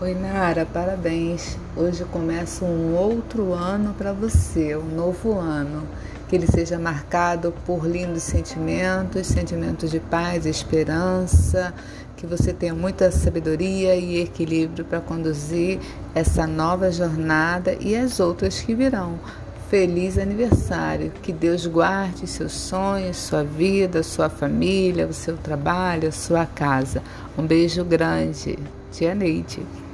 Oi, Nara, parabéns. Hoje começa um outro ano para você, um novo ano. Que ele seja marcado por lindos sentimentos, sentimentos de paz, esperança, que você tenha muita sabedoria e equilíbrio para conduzir essa nova jornada e as outras que virão. Feliz aniversário, que Deus guarde seus sonhos, sua vida, sua família, o seu trabalho, a sua casa. Um beijo grande. Tia Neide.